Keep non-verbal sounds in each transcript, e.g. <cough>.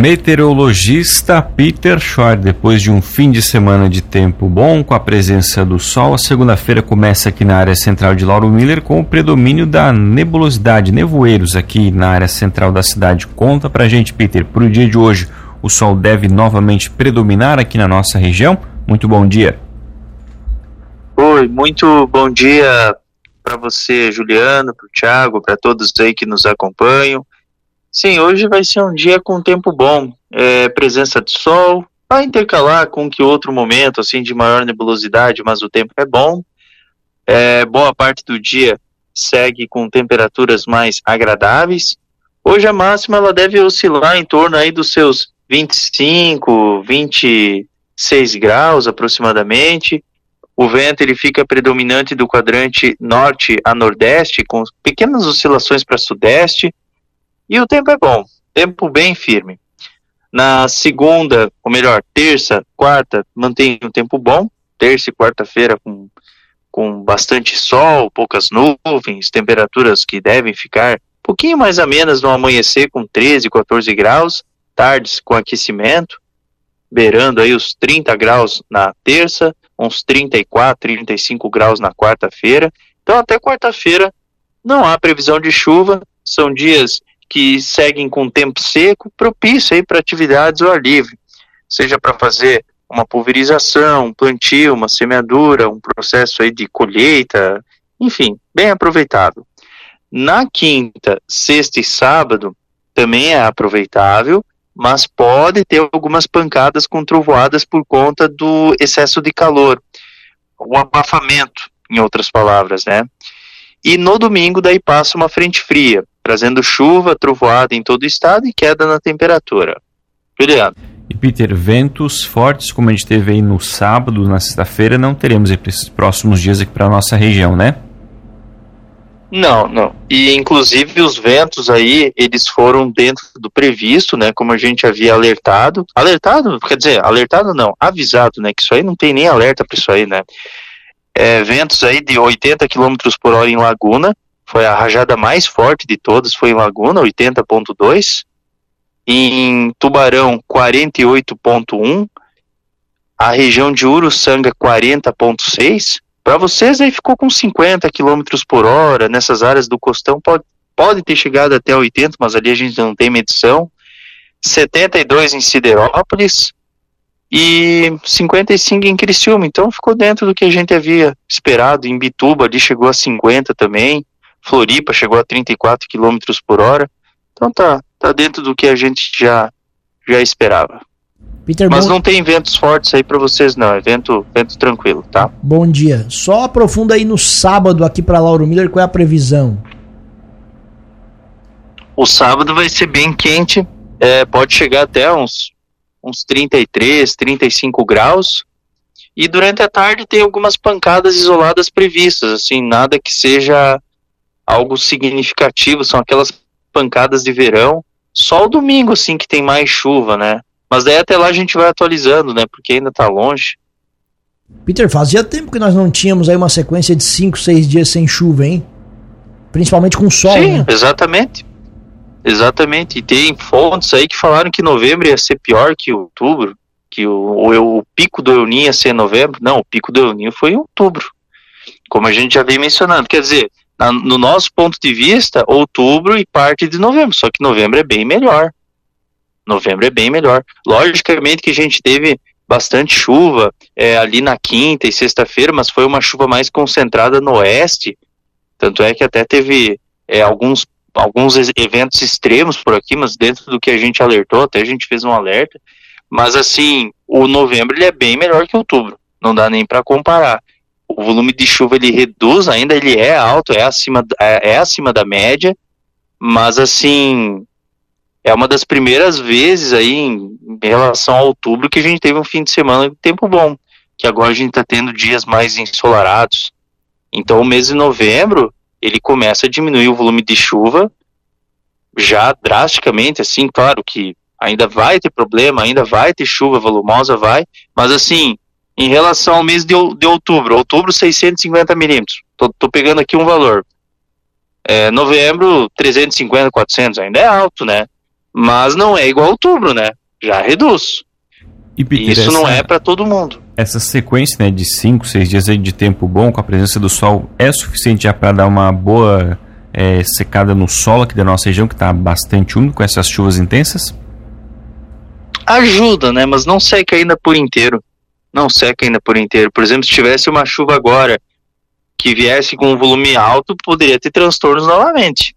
Meteorologista Peter Schor, depois de um fim de semana de tempo bom, com a presença do sol, a segunda-feira começa aqui na área central de Lauro Miller com o predomínio da nebulosidade, nevoeiros aqui na área central da cidade. Conta pra gente, Peter, pro dia de hoje o sol deve novamente predominar aqui na nossa região? Muito bom dia. Oi, muito bom dia para você, Juliano, para o Thiago, para todos aí que nos acompanham. Sim, hoje vai ser um dia com tempo bom, é, presença de sol, vai intercalar com que outro momento assim de maior nebulosidade, mas o tempo é bom. É, boa parte do dia segue com temperaturas mais agradáveis. Hoje a máxima ela deve oscilar em torno aí dos seus 25, 26 graus aproximadamente. O vento ele fica predominante do quadrante norte a nordeste, com pequenas oscilações para sudeste. E o tempo é bom, tempo bem firme. Na segunda, ou melhor, terça, quarta, mantém um tempo bom. Terça e quarta-feira com, com bastante sol, poucas nuvens, temperaturas que devem ficar um pouquinho mais amenas no amanhecer, com 13, 14 graus tardes com aquecimento, beirando aí os 30 graus na terça, uns 34, 35 graus na quarta-feira. Então até quarta-feira não há previsão de chuva, são dias que seguem com tempo seco, propício para atividades ao ar livre, seja para fazer uma pulverização, um plantio, uma semeadura, um processo aí de colheita, enfim, bem aproveitado. Na quinta, sexta e sábado também é aproveitável, mas pode ter algumas pancadas com trovoadas por conta do excesso de calor, o abafamento, em outras palavras, né? E no domingo daí passa uma frente fria, trazendo chuva, trovoada em todo o estado e queda na temperatura. Juliano. E Peter, ventos fortes como a gente teve aí no sábado, na sexta-feira, não teremos para esses próximos dias aqui para nossa região, né? Não, não. E inclusive os ventos aí, eles foram dentro do previsto, né? Como a gente havia alertado. Alertado, quer dizer, alertado não, avisado, né? Que isso aí não tem nem alerta para isso aí, né? É, ventos aí de 80 km por hora em Laguna. Foi a rajada mais forte de todas, foi em Laguna, 80.2. Em Tubarão, 48.1. A região de Uruçanga, 40.6 para vocês aí ficou com 50 km por hora, nessas áreas do costão pode, pode ter chegado até 80, mas ali a gente não tem medição. 72 em Siderópolis e 55 em Criciúma, então ficou dentro do que a gente havia esperado. Em Bituba ali chegou a 50 também, Floripa chegou a 34 km por hora, então tá, tá dentro do que a gente já, já esperava. Peter, Mas bom... não tem ventos fortes aí para vocês não, é vento, vento tranquilo, tá? Bom dia. Só aprofunda aí no sábado aqui para Lauro Miller, qual é a previsão? O sábado vai ser bem quente, é, pode chegar até uns, uns 33, 35 graus. E durante a tarde tem algumas pancadas isoladas previstas, assim, nada que seja algo significativo, são aquelas pancadas de verão. Só o domingo, assim, que tem mais chuva, né? Mas daí até lá a gente vai atualizando, né? Porque ainda tá longe. Peter, fazia tempo que nós não tínhamos aí uma sequência de 5, 6 dias sem chuva, hein? Principalmente com sol, Sim, né? exatamente. Exatamente. E tem fontes aí que falaram que novembro ia ser pior que outubro, que o, o, o pico do El ia ser em novembro. Não, o pico do El foi em outubro. Como a gente já vem mencionando. Quer dizer, no nosso ponto de vista, outubro e parte de novembro. Só que novembro é bem melhor. Novembro é bem melhor. Logicamente que a gente teve bastante chuva é, ali na quinta e sexta-feira, mas foi uma chuva mais concentrada no oeste. Tanto é que até teve é, alguns, alguns eventos extremos por aqui, mas dentro do que a gente alertou, até a gente fez um alerta. Mas assim, o novembro ele é bem melhor que outubro. Não dá nem para comparar. O volume de chuva ele reduz, ainda ele é alto, é acima, é, é acima da média, mas assim, é uma das primeiras vezes aí em, em, relação a outubro que a gente teve um fim de semana de tempo bom, que agora a gente está tendo dias mais ensolarados. Então o mês de novembro ele começa a diminuir o volume de chuva já drasticamente, assim, claro que ainda vai ter problema, ainda vai ter chuva volumosa, vai, mas assim, em relação ao mês de, de outubro, outubro 650 milímetros, tô, tô, pegando aqui um valor, é, novembro 350, 400, ainda é alto, né, mas não é igual a outubro, né, já reduz. E, Peter, Isso essa, não é para todo mundo. Essa sequência né, de 5, 6 dias de tempo bom com a presença do sol é suficiente já para dar uma boa é, secada no solo aqui da nossa região, que está bastante úmido com essas chuvas intensas? Ajuda, né? Mas não seca ainda por inteiro. Não seca ainda por inteiro. Por exemplo, se tivesse uma chuva agora que viesse com um volume alto, poderia ter transtornos novamente.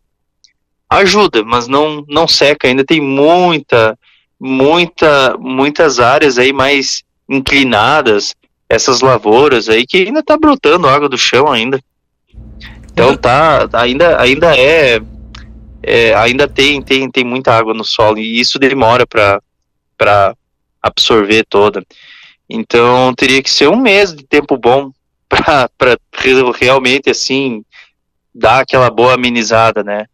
Ajuda, mas não, não seca. Ainda tem muita muita, muitas áreas aí mais inclinadas, essas lavouras aí que ainda tá brotando água do chão ainda. Então tá, ainda, ainda é, é, ainda tem, tem, tem muita água no solo e isso demora para para absorver toda. Então teria que ser um mês de tempo bom <laughs> para realmente assim dar aquela boa amenizada, né?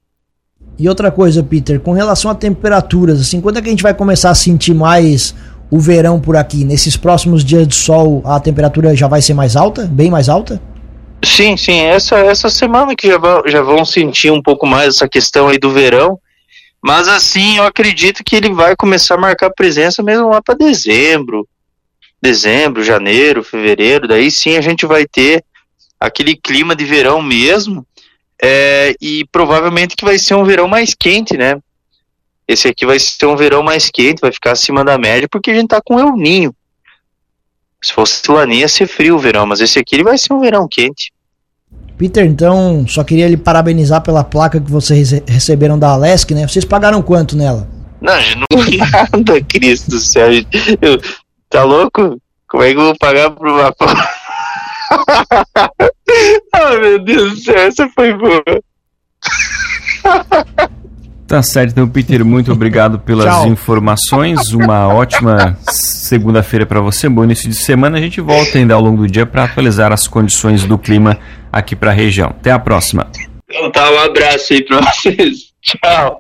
E outra coisa, Peter, com relação a temperaturas, assim, quando é que a gente vai começar a sentir mais o verão por aqui? Nesses próximos dias de sol, a temperatura já vai ser mais alta? Bem mais alta? Sim, sim. Essa, essa semana que já, já vão sentir um pouco mais essa questão aí do verão. Mas assim, eu acredito que ele vai começar a marcar presença mesmo lá para dezembro. Dezembro, janeiro, fevereiro. Daí sim a gente vai ter aquele clima de verão mesmo é, e provavelmente que vai ser um verão mais quente, né? Esse aqui vai ser um verão mais quente, vai ficar acima da média, porque a gente tá com El Ninho. Se fosse Laninha, ia ser frio o verão, mas esse aqui ele vai ser um verão quente. Peter, então, só queria lhe parabenizar pela placa que vocês receberam da Alesc, né? Vocês pagaram quanto nela? Não, não <laughs> nada, Cristo do céu. Eu, tá louco? Como é que eu vou pagar por uma <laughs> oh, meu Deus do céu, essa foi boa. Tá certo, então, Peter, muito obrigado pelas Tchau. informações. Uma ótima segunda-feira para você, bom início de semana. A gente volta ainda ao longo do dia para atualizar as condições do clima aqui para a região. Até a próxima. Então tá, um abraço aí para vocês. Tchau.